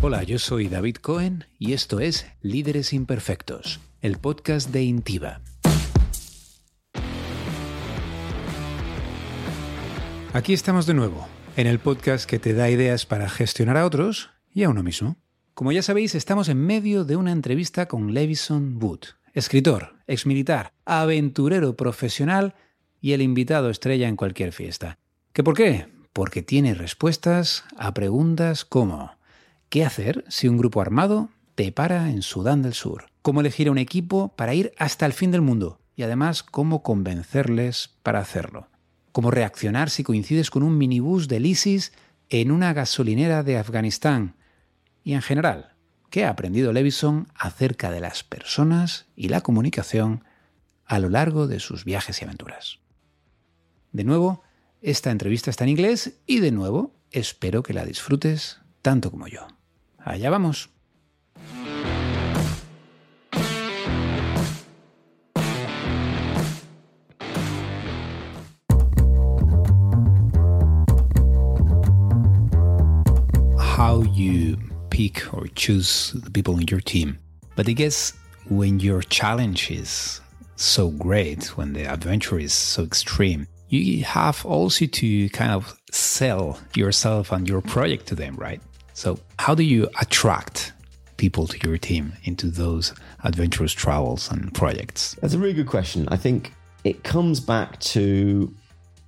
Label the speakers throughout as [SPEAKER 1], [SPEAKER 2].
[SPEAKER 1] Hola, yo soy David Cohen y esto es Líderes Imperfectos, el podcast de Intiva. Aquí estamos de nuevo, en el podcast que te da ideas para gestionar a otros y a uno mismo. Como ya sabéis, estamos en medio de una entrevista con Levison Wood, escritor, exmilitar, aventurero profesional y el invitado estrella en cualquier fiesta. ¿Qué por qué? Porque tiene respuestas a preguntas como ¿qué hacer si un grupo armado te para en Sudán del Sur? ¿Cómo elegir a un equipo para ir hasta el fin del mundo? Y además, ¿cómo convencerles para hacerlo? ¿Cómo reaccionar si coincides con un minibús del ISIS en una gasolinera de Afganistán? y en general, ¿qué ha aprendido Levison acerca de las personas y la comunicación a lo largo de sus viajes y aventuras. De nuevo, esta entrevista está en inglés y de nuevo espero que la disfrutes tanto como yo. Allá vamos. How you pick or choose the people in your team. But I guess when your challenge is so great, when the adventure is so extreme, you have also to kind of sell yourself and your project to them, right? So, how do you attract people to your team into those adventurous travels and projects?
[SPEAKER 2] That's a really good question. I think it comes back to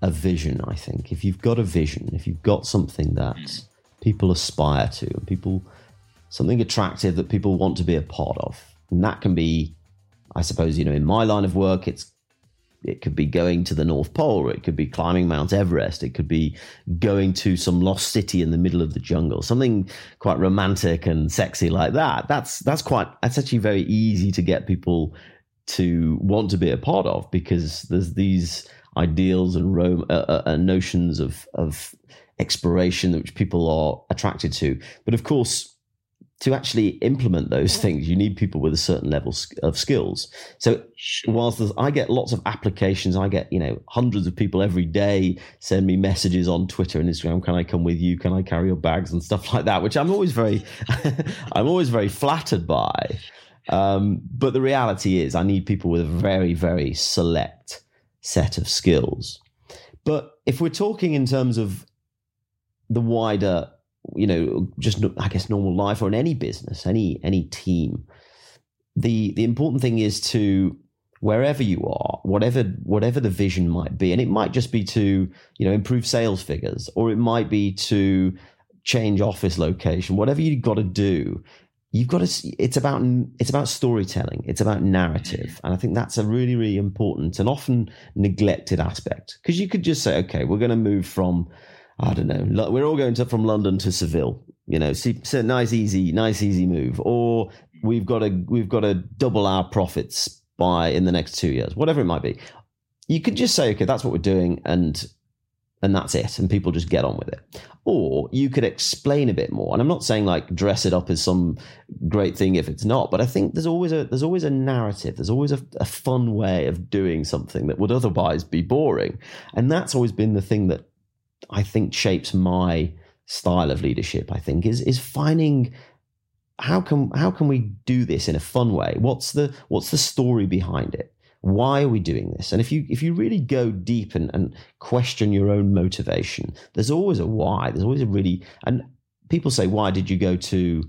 [SPEAKER 2] a vision. I think if you've got a vision, if you've got something that hmm. people aspire to, and people something attractive that people want to be a part of. And that can be, I suppose, you know, in my line of work, it's it could be going to the North Pole, it could be climbing Mount Everest, it could be going to some lost city in the middle of the jungle, something quite romantic and sexy like that. That's that's quite that's actually very easy to get people to want to be a part of because there's these ideals and uh, uh, uh notions of of exploration which people are attracted to. But of course, to actually implement those things, you need people with a certain level of skills. So, whilst I get lots of applications, I get you know hundreds of people every day send me messages on Twitter and Instagram. Can I come with you? Can I carry your bags and stuff like that? Which I'm always very, I'm always very flattered by. Um, but the reality is, I need people with a very, very select set of skills. But if we're talking in terms of the wider you know, just I guess normal life or in any business, any any team. The the important thing is to wherever you are, whatever whatever the vision might be, and it might just be to you know improve sales figures, or it might be to change office location, whatever you've got to do. You've got to. It's about it's about storytelling. It's about narrative, and I think that's a really really important and often neglected aspect because you could just say, okay, we're going to move from I don't know. We're all going to, from London to Seville. You know, see, so nice, easy, nice, easy move. Or we've got to we've got to double our profits by in the next two years, whatever it might be. You could just say, okay, that's what we're doing, and and that's it, and people just get on with it. Or you could explain a bit more. And I'm not saying like dress it up as some great thing if it's not, but I think there's always a there's always a narrative. There's always a, a fun way of doing something that would otherwise be boring, and that's always been the thing that I think shapes my style of leadership. I think is is finding how can how can we do this in a fun way? What's the what's the story behind it? Why are we doing this? And if you if you really go deep and, and question your own motivation, there's always a why. There's always a really and people say, why did you go to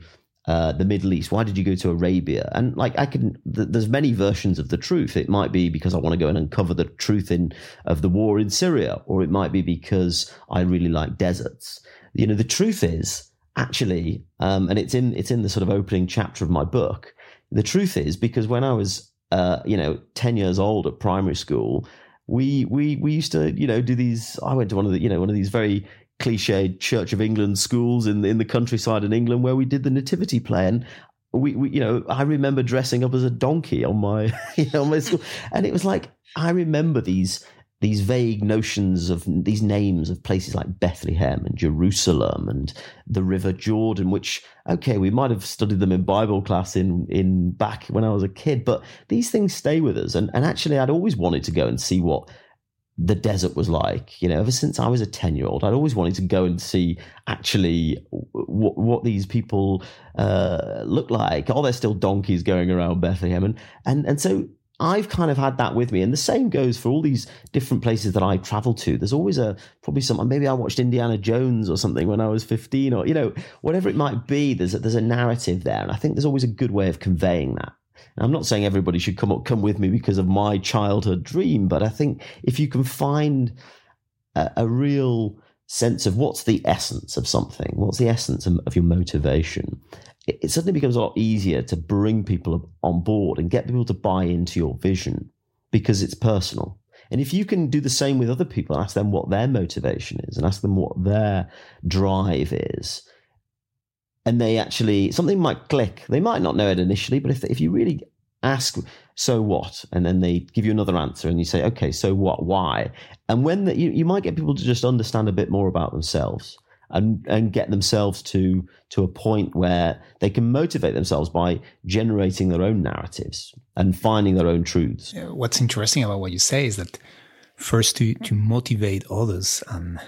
[SPEAKER 2] uh, the Middle East? Why did you go to Arabia? And like I can, th- there's many versions of the truth. It might be because I want to go and uncover the truth in of the war in Syria, or it might be because I really like deserts. You know, the truth is actually, um, and it's in it's in the sort of opening chapter of my book. The truth is because when I was, uh, you know, ten years old at primary school, we we we used to you know do these. I went to one of the you know one of these very cliched Church of England schools in in the countryside in England where we did the nativity play and we, we you know I remember dressing up as a donkey on my on my school and it was like I remember these these vague notions of these names of places like Bethlehem and Jerusalem and the River Jordan, which okay, we might have studied them in Bible class in in back when I was a kid, but these things stay with us. And and actually, I'd always wanted to go and see what the desert was like. You know, ever since I was a 10 year old, I'd always wanted to go and see actually what, what these people uh, look like. Are there still donkeys going around Bethlehem? And, and, and so I've kind of had that with me. And the same goes for all these different places that I travel to. There's always a, probably some, maybe I watched Indiana Jones or something when I was 15 or, you know, whatever it might be, there's a, there's a narrative there. And I think there's always a good way of conveying that. I'm not saying everybody should come up, come with me because of my childhood dream, but I think if you can find a, a real sense of what's the essence of something, what's the essence of, of your motivation, it, it suddenly becomes a lot easier to bring people on board and get people to buy into your vision because it's personal. And if you can do the same with other people, and ask them what their motivation is and ask them what their drive is, and they actually, something might click. They might not know it initially, but if, if you really ask, so what? And then they give you another answer and you say, okay, so what? Why? And when the, you, you might get people to just understand a bit more about themselves and and get themselves to to a point where they can motivate themselves by generating their own narratives and finding their own truths.
[SPEAKER 1] What's interesting about what you say is that first to to motivate others and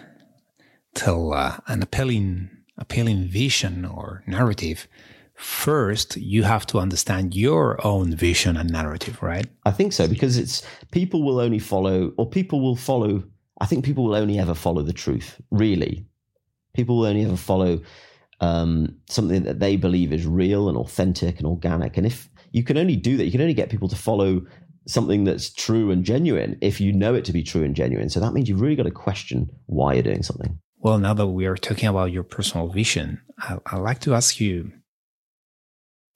[SPEAKER 1] tell uh, an appealing appealing vision or narrative first you have to understand your own vision and narrative right
[SPEAKER 2] i think so because it's people will only follow or people will follow i think people will only ever follow the truth really People will only ever follow um, something that they believe is real and authentic and organic. And if you can only do that, you can only get people to follow something that's true and genuine if you know it to be true and genuine. So that means you've really got to question why you're doing something.
[SPEAKER 1] Well, now that we are talking about your personal vision, I, would like to ask you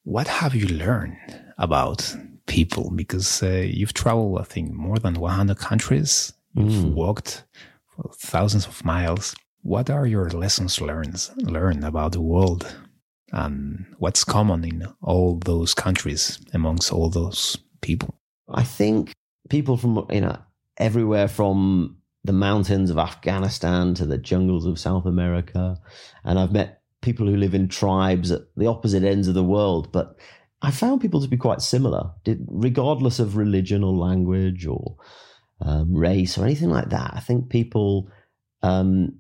[SPEAKER 1] what have you learned about people? Because uh, you've traveled, I think, more than 100 countries. You've mm. walked thousands of miles. What are your lessons learned learned about the world and what's common in all those countries amongst all those people?
[SPEAKER 2] I think people from you know everywhere from the mountains of Afghanistan to the jungles of South America, and I've met people who live in tribes at the opposite ends of the world, but I found people to be quite similar, regardless of religion or language or um, race or anything like that. I think people um,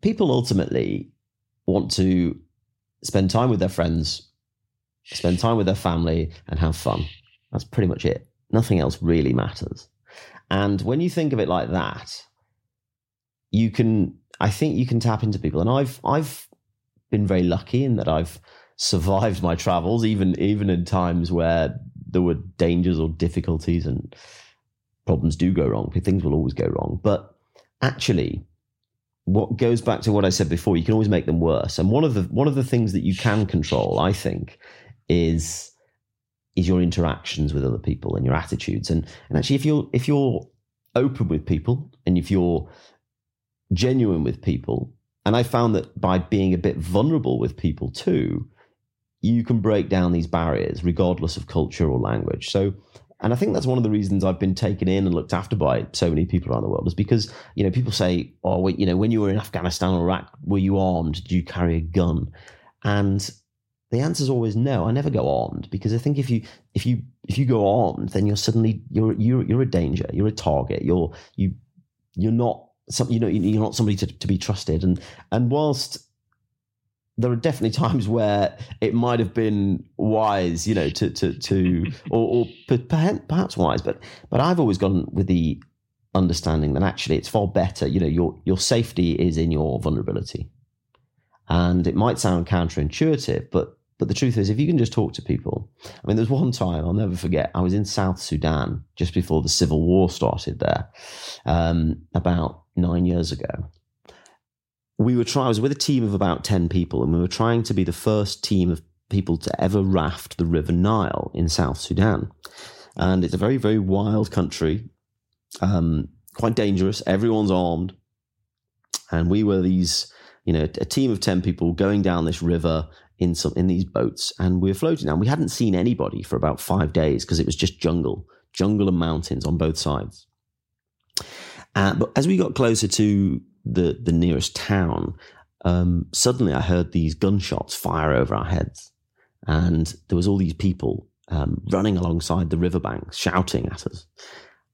[SPEAKER 2] people ultimately want to spend time with their friends, spend time with their family, and have fun. That's pretty much it. Nothing else really matters. And when you think of it like that, you can, I think you can tap into people. And I've, I've been very lucky in that I've survived my travels, even, even in times where there were dangers or difficulties and problems do go wrong. Things will always go wrong. But actually, what goes back to what I said before, you can always make them worse. And one of the one of the things that you can control, I think, is is your interactions with other people and your attitudes. And and actually, if you're if you're open with people and if you're genuine with people, and I found that by being a bit vulnerable with people too, you can break down these barriers regardless of culture or language. So and I think that's one of the reasons I've been taken in and looked after by so many people around the world is because, you know, people say, oh, wait, you know, when you were in Afghanistan or Iraq, were you armed? Did you carry a gun? And the answer is always no. I never go armed because I think if you if you if you go armed, then you're suddenly you're you're you're a danger. You're a target. You're you you're not some you know you're not somebody to, to be trusted. And and whilst there are definitely times where it might have been wise, you know, to to to or, or perhaps wise, but but I've always gone with the understanding that actually it's far better. You know, your your safety is in your vulnerability, and it might sound counterintuitive, but but the truth is, if you can just talk to people, I mean, there's one time I'll never forget. I was in South Sudan just before the civil war started there, um, about nine years ago, we were trying, I was with a team of about 10 people, and we were trying to be the first team of people to ever raft the River Nile in South Sudan. And it's a very, very wild country, um, quite dangerous. Everyone's armed. And we were these, you know, a team of 10 people going down this river in some in these boats and we were floating down. We hadn't seen anybody for about five days because it was just jungle, jungle and mountains on both sides. Uh, but as we got closer to the the nearest town, um, suddenly I heard these gunshots fire over our heads, and there was all these people um, running alongside the riverbank, shouting at us.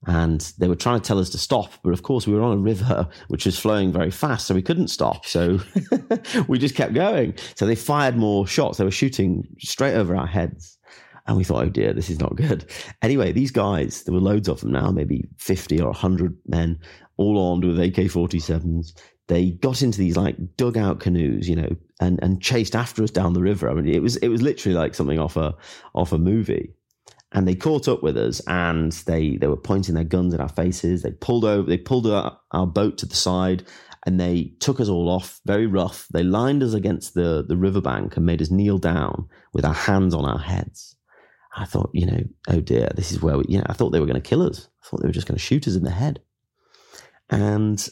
[SPEAKER 2] and they were trying to tell us to stop but of course we were on a river which was flowing very fast so we couldn't stop. So we just kept going. So they fired more shots. They were shooting straight over our heads and we thought oh dear this is not good. Anyway these guys there were loads of them now maybe 50 or 100 men all armed with ak-47s they got into these like dugout canoes you know and and chased after us down the river. I mean it was it was literally like something off a off a movie. And they caught up with us and they they were pointing their guns at our faces. They pulled over they pulled our, our boat to the side and they took us all off very rough. They lined us against the the riverbank and made us kneel down with our hands on our heads i thought you know oh dear this is where we you know i thought they were going to kill us i thought they were just going to shoot us in the head and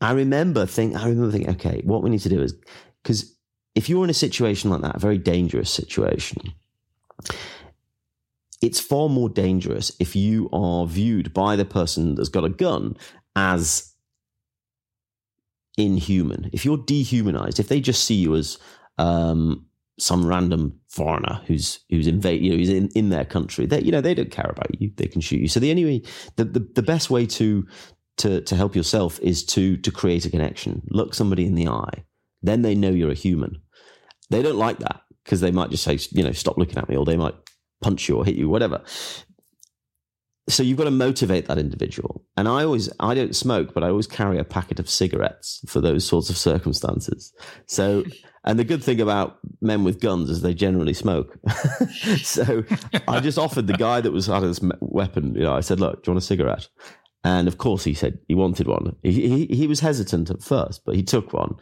[SPEAKER 2] i remember think i remember thinking okay what we need to do is because if you're in a situation like that a very dangerous situation it's far more dangerous if you are viewed by the person that's got a gun as inhuman. If you're dehumanized, if they just see you as um, some random foreigner who's who's invade, you know, who's in, in their country, they you know they don't care about you. They can shoot you. So the only the, the the best way to to to help yourself is to to create a connection. Look somebody in the eye, then they know you're a human. They don't like that because they might just say, you know, stop looking at me, or they might punch you or hit you, whatever. So you've got to motivate that individual. And I always, I don't smoke, but I always carry a packet of cigarettes for those sorts of circumstances. So, and the good thing about men with guns is they generally smoke. so I just offered the guy that was had this weapon, you know, I said, look, do you want a cigarette? And of course he said he wanted one. He, he, he was hesitant at first, but he took one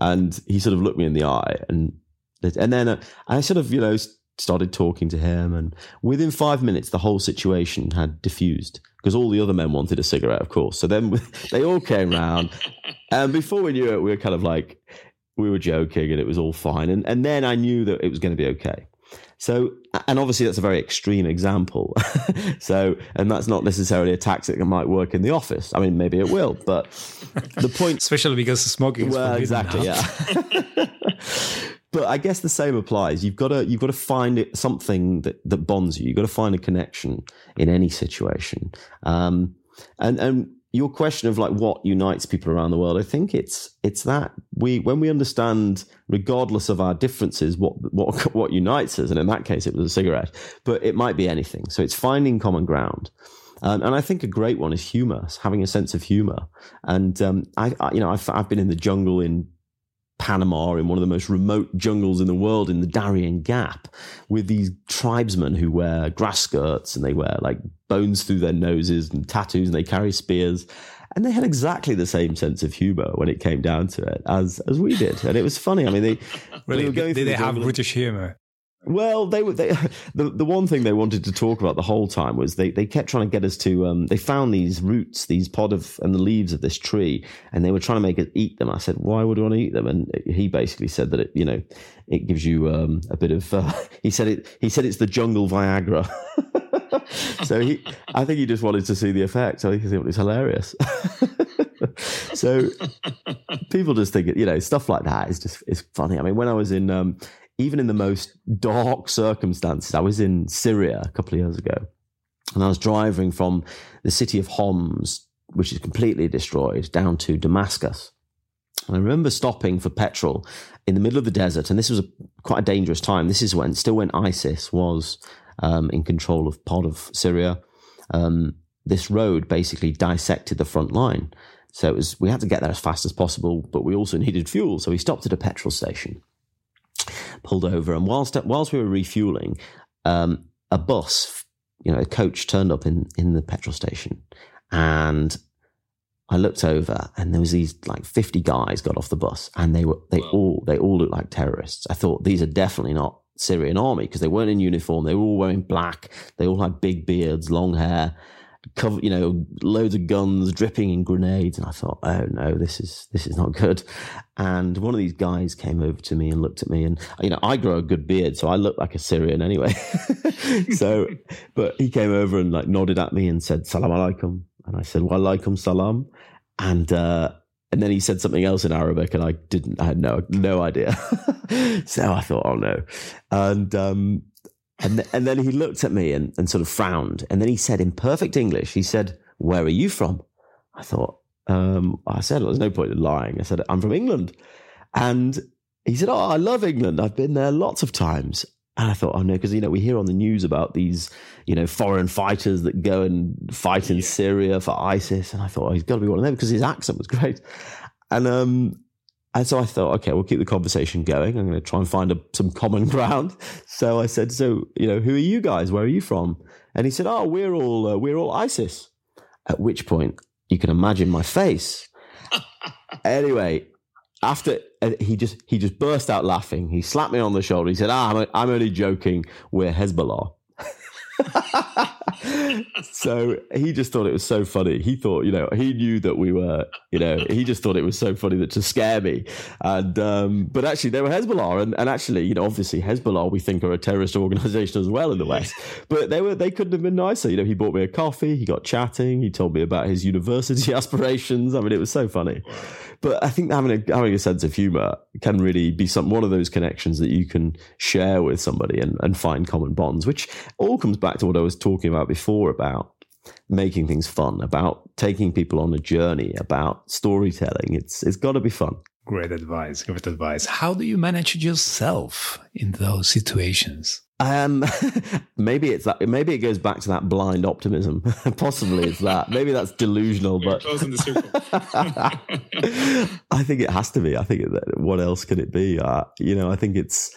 [SPEAKER 2] and he sort of looked me in the eye and and then uh, I sort of, you know, started talking to him, and within five minutes, the whole situation had diffused because all the other men wanted a cigarette, of course. So then they all came round, and before we knew it, we were kind of like we were joking, and it was all fine. And and then I knew that it was going to be okay. So, and obviously that's a very extreme example. so, and that's not necessarily a tactic that might work in the office. I mean, maybe it will, but the point,
[SPEAKER 1] especially because smoking.
[SPEAKER 2] well, exactly, yeah. But I guess the same applies. You've got to you've got to find it, something that, that bonds you. You've got to find a connection in any situation. Um, and and your question of like what unites people around the world, I think it's it's that we when we understand, regardless of our differences, what what what unites us. And in that case, it was a cigarette, but it might be anything. So it's finding common ground. Um, and I think a great one is humor, having a sense of humor. And um, I, I, you know, I've, I've been in the jungle in Panama in one of the most remote jungles in the world in the Darien Gap with these tribesmen who wear grass skirts and they wear like bones through their noses and tattoos and they carry spears. And they had exactly the same sense of humor when it came down to it as as we did, and it was funny. I mean, they
[SPEAKER 1] really they were going did they have British humor?
[SPEAKER 2] Well, they were they, the the one thing they wanted to talk about the whole time was they, they kept trying to get us to um, they found these roots, these pod of and the leaves of this tree, and they were trying to make us eat them. I said, why would we want to eat them? And he basically said that it you know it gives you um, a bit of uh, he said it he said it's the jungle Viagra. so he I think he just wanted to see the effect. He thought it was hilarious. so people just think you know stuff like that is just is funny. I mean, when I was in um, even in the most dark circumstances. I was in Syria a couple of years ago, and I was driving from the city of Homs, which is completely destroyed, down to Damascus. And I remember stopping for petrol in the middle of the desert, and this was a, quite a dangerous time. This is when still when ISIS was um, in control of part of Syria. Um, this road basically dissected the front line. So it was we had to get there as fast as possible, but we also needed fuel. So we stopped at a petrol station pulled over, and whilst whilst we were refueling, um, a bus, you know, a coach turned up in in the petrol station, and I looked over, and there was these like fifty guys got off the bus, and they were they wow. all they all looked like terrorists. I thought these are definitely not Syrian army because they weren't in uniform. They were all wearing black. They all had big beards, long hair, cover, you know, loads of guns dripping in grenades. And I thought, oh no, this is, this is not good. And one of these guys came over to me and looked at me and, you know, I grow a good beard, so I look like a Syrian anyway. so, but he came over and like nodded at me and said, salam alaikum. And I said, wa alaikum salam. And, uh, and then he said something else in Arabic, and I didn't. I had no no idea. so I thought, oh no. And um, And, th- and then he looked at me and, and sort of frowned. And then he said in perfect English, he said, Where are you from? I thought, um, I said, There's no point in lying. I said, I'm from England. And he said, Oh, I love England. I've been there lots of times. And I thought, oh no, because you know we hear on the news about these, you know, foreign fighters that go and fight in yeah. Syria for ISIS, and I thought, oh, he's got to be one of them because his accent was great. And um, and so I thought, okay, we'll keep the conversation going. I'm going to try and find a, some common ground. So I said, so you know, who are you guys? Where are you from? And he said, oh, we're all uh, we're all ISIS. At which point, you can imagine my face. anyway, after uh, he just he just burst out laughing. He slapped me on the shoulder. He said, "Ah, I'm, I'm only joking. We're Hezbollah." so he just thought it was so funny. He thought, you know, he knew that we were, you know, he just thought it was so funny that to scare me. And um, but actually, they were Hezbollah, and, and actually, you know, obviously Hezbollah we think are a terrorist organization as well in the West. But they were they couldn't have been nicer. You know, he bought me a coffee. He got chatting. He told me about his university aspirations. I mean, it was so funny. But I think having a having a sense of humor can really be some one of those connections that you can share with somebody and, and find common bonds, which all comes back to what I was talking about before about making things fun, about taking people on a journey, about storytelling. It's it's got to be fun.
[SPEAKER 1] Great advice. Great advice. How do you manage yourself in those situations?
[SPEAKER 2] Um, maybe it's that. Maybe it goes back to that blind optimism. Possibly it's that. Maybe that's delusional, but
[SPEAKER 3] closing the circle.
[SPEAKER 2] I think it has to be. I think that, what else could it be? Uh, you know, I think it's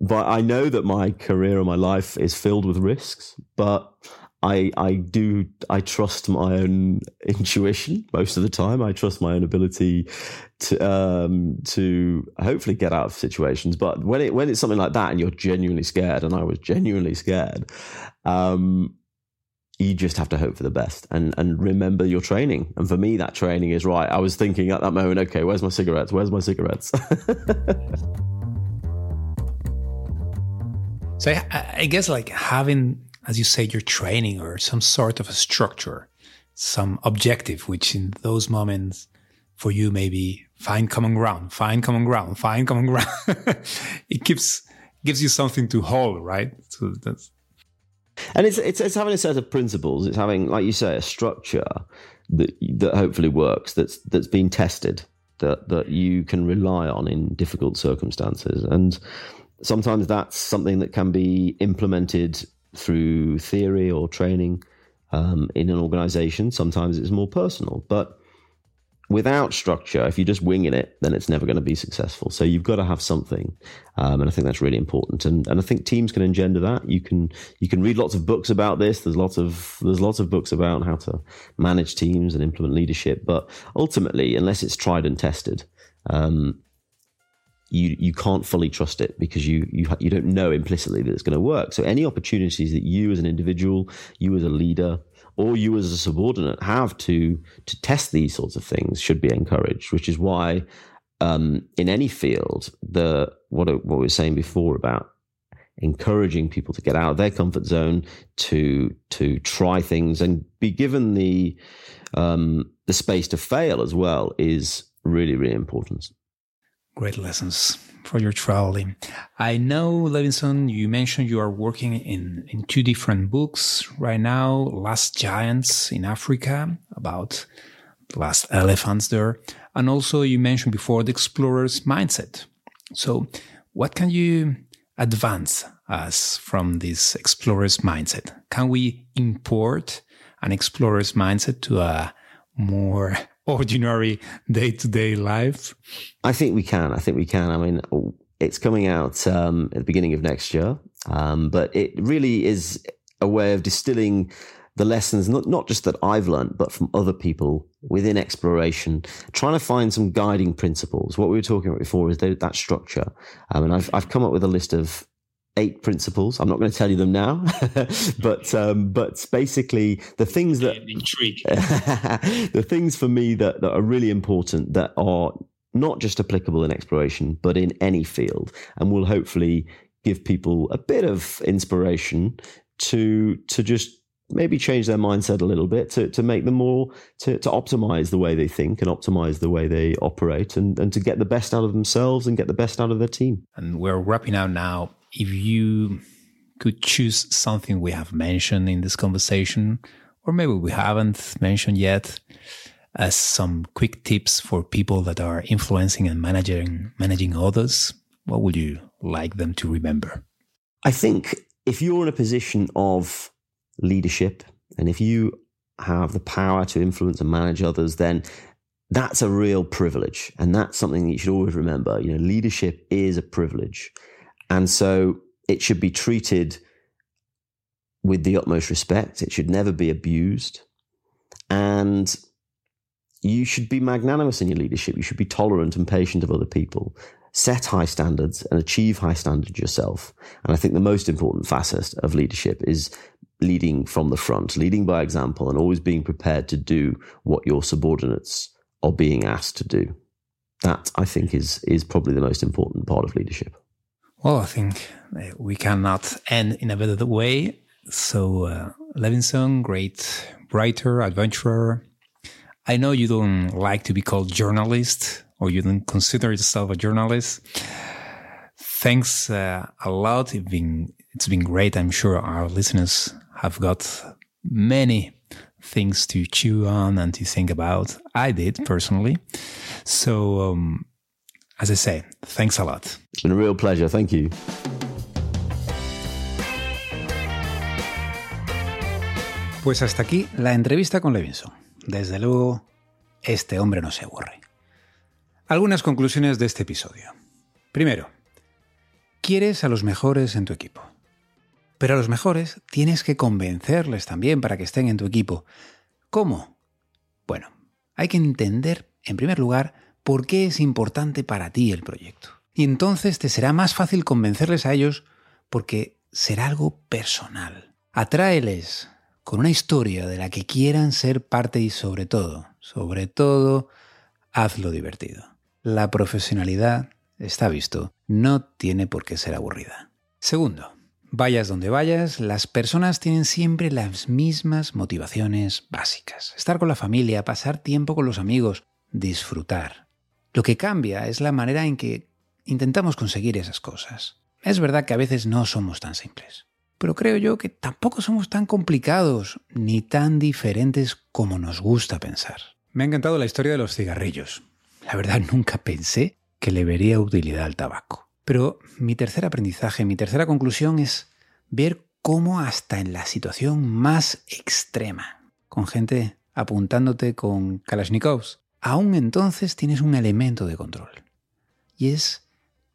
[SPEAKER 2] but I know that my career and my life is filled with risks, but I I do I trust my own intuition most of the time. I trust my own ability to um to hopefully get out of situations. But when it when it's something like that and you're genuinely scared, and I was genuinely scared, um, you just have to hope for the best and and remember your training. And for me, that training is right. I was thinking at that moment, okay, where's my cigarettes? Where's my cigarettes?
[SPEAKER 1] So I, I guess like having, as you say, your training or some sort of a structure, some objective, which in those moments for you maybe find common ground, find common ground, find common ground. it gives gives you something to hold, right? So that's
[SPEAKER 2] and it's, it's it's having a set of principles. It's having, like you say, a structure that that hopefully works. That's that's been tested. That that you can rely on in difficult circumstances. And sometimes that's something that can be implemented through theory or training um, in an organization. Sometimes it's more personal, but without structure, if you're just winging it, then it's never going to be successful. So you've got to have something, um, and I think that's really important. And and I think teams can engender that. You can you can read lots of books about this. There's lots of there's lots of books about how to manage teams and implement leadership. But ultimately, unless it's tried and tested, um, you you can't fully trust it because you you you don't know implicitly that it's going to work. So any opportunities that you as an individual, you as a leader, or you as a subordinate have to to test these sorts of things should be encouraged. Which is why um, in any field, the what what we were saying before about encouraging people to get out of their comfort zone to to try things and be given the um, the space to fail as well is really really important
[SPEAKER 1] great lessons for your traveling. I know, Levison, you mentioned you are working in, in two different books right now Last Giants in Africa, about the last elephants there. And also, you mentioned before the explorer's mindset. So, what can you advance us from this explorer's mindset? Can we import an explorer's mindset to a more ordinary day to day life?
[SPEAKER 2] I think we can. I think we can. I mean, it's coming out um, at the beginning of next year, um, but it really is a way of distilling the lessons, not, not just that I've learned, but from other people within exploration, trying to find some guiding principles. What we were talking about before is that, that structure. Um, and I've, I've come up with a list of eight principles. I'm not going to tell you them now, but um, but basically the things that the things for me that, that are really important that are not just applicable in exploration, but in any field, and will hopefully give people a bit of inspiration to to just maybe change their mindset a little bit to, to make them more to, to optimize the way they think and optimize the way they operate and, and to get the best out of themselves and get the best out of their team.
[SPEAKER 1] And we're wrapping out now if you could choose something we have mentioned in this conversation, or maybe we haven't mentioned yet, as some quick tips for people that are influencing and managing managing others, what would you like them to remember?
[SPEAKER 2] I think if you're in a position of leadership and if you have the power to influence and manage others, then that's a real privilege. And that's something that you should always remember. You know, leadership is a privilege. And so it should be treated with the utmost respect. It should never be abused. And you should be magnanimous in your leadership. You should be tolerant and patient of other people. Set high standards and achieve high standards yourself. And I think the most important facet of leadership is leading from the front, leading by example, and always being prepared to do what your subordinates are being asked to do. That I think is is probably the most important part of leadership.
[SPEAKER 1] Well, I think uh, we cannot end in a better way. So, uh, Levison, great writer, adventurer. I know you don't like to be called journalist, or you don't consider yourself a journalist. Thanks uh, a lot. It's been it's been great. I'm sure our listeners have got many things to chew on and to think about. I did personally. So, um, as I say, thanks a lot.
[SPEAKER 2] It's been a real pleasure. Thank you.
[SPEAKER 1] Pues hasta aquí la entrevista con Levinson. Desde luego, este hombre no se aburre. Algunas conclusiones de este episodio. Primero, quieres a los mejores en tu equipo. Pero a los mejores tienes que convencerles también para que estén en tu equipo. ¿Cómo? Bueno, hay que entender, en primer lugar, por qué es importante para ti el proyecto. Y entonces te será más fácil convencerles a ellos porque será algo personal. Atráeles con una historia de la que quieran ser parte y sobre todo, sobre todo, hazlo divertido. La profesionalidad, está visto, no tiene por qué ser aburrida. Segundo, Vayas donde vayas, las personas tienen siempre las mismas motivaciones básicas. Estar con la familia, pasar tiempo con los amigos, disfrutar. Lo que cambia es la manera en que intentamos conseguir esas cosas. Es verdad que a veces no somos tan simples, pero creo yo que tampoco somos tan complicados ni tan diferentes como nos gusta pensar. Me ha encantado la historia de los cigarrillos. La verdad nunca pensé que le vería utilidad al tabaco. Pero mi tercer aprendizaje, mi tercera conclusión es ver cómo hasta en la situación más extrema, con gente apuntándote con Kalashnikovs, aún entonces tienes un elemento de control. Y es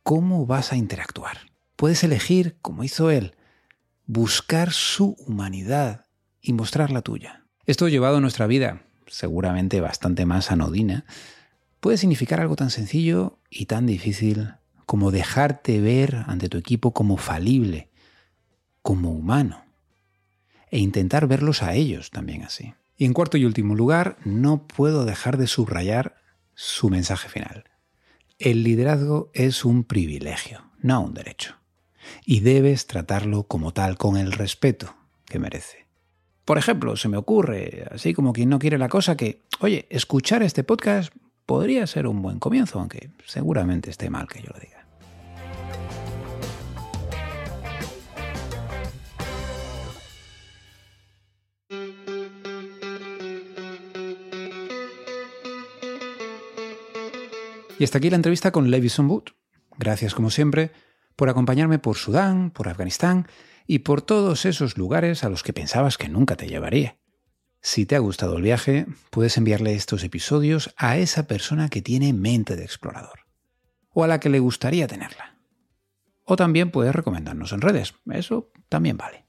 [SPEAKER 1] cómo vas a interactuar. Puedes elegir, como hizo él, buscar su humanidad y mostrar la tuya. Esto llevado a nuestra vida, seguramente bastante más anodina, puede significar algo tan sencillo y tan difícil como dejarte ver ante tu equipo como falible, como humano, e intentar verlos a ellos también así. Y en cuarto y último lugar, no puedo dejar de subrayar su mensaje final. El liderazgo es un privilegio, no un derecho, y debes tratarlo como tal con el respeto que merece. Por ejemplo, se me ocurre, así como quien no quiere la cosa, que, oye, escuchar este podcast podría ser un buen comienzo, aunque seguramente esté mal que yo lo diga. Y hasta aquí la entrevista con Levison Wood. Gracias, como siempre, por acompañarme por Sudán, por Afganistán y por todos esos lugares a los que pensabas que nunca te llevaría. Si te ha gustado el viaje, puedes enviarle estos episodios a esa persona que tiene mente de explorador o a la que le gustaría tenerla. O también puedes recomendarnos en redes, eso también vale.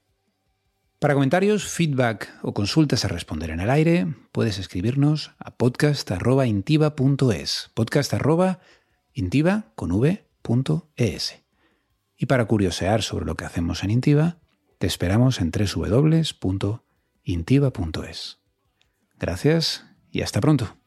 [SPEAKER 1] Para comentarios, feedback o consultas a responder en el aire, puedes escribirnos a podcast.intiva.es, podcast.intiva con. Y para curiosear sobre lo que hacemos en Intiva, te esperamos en www intiva.es. Gracias y hasta pronto.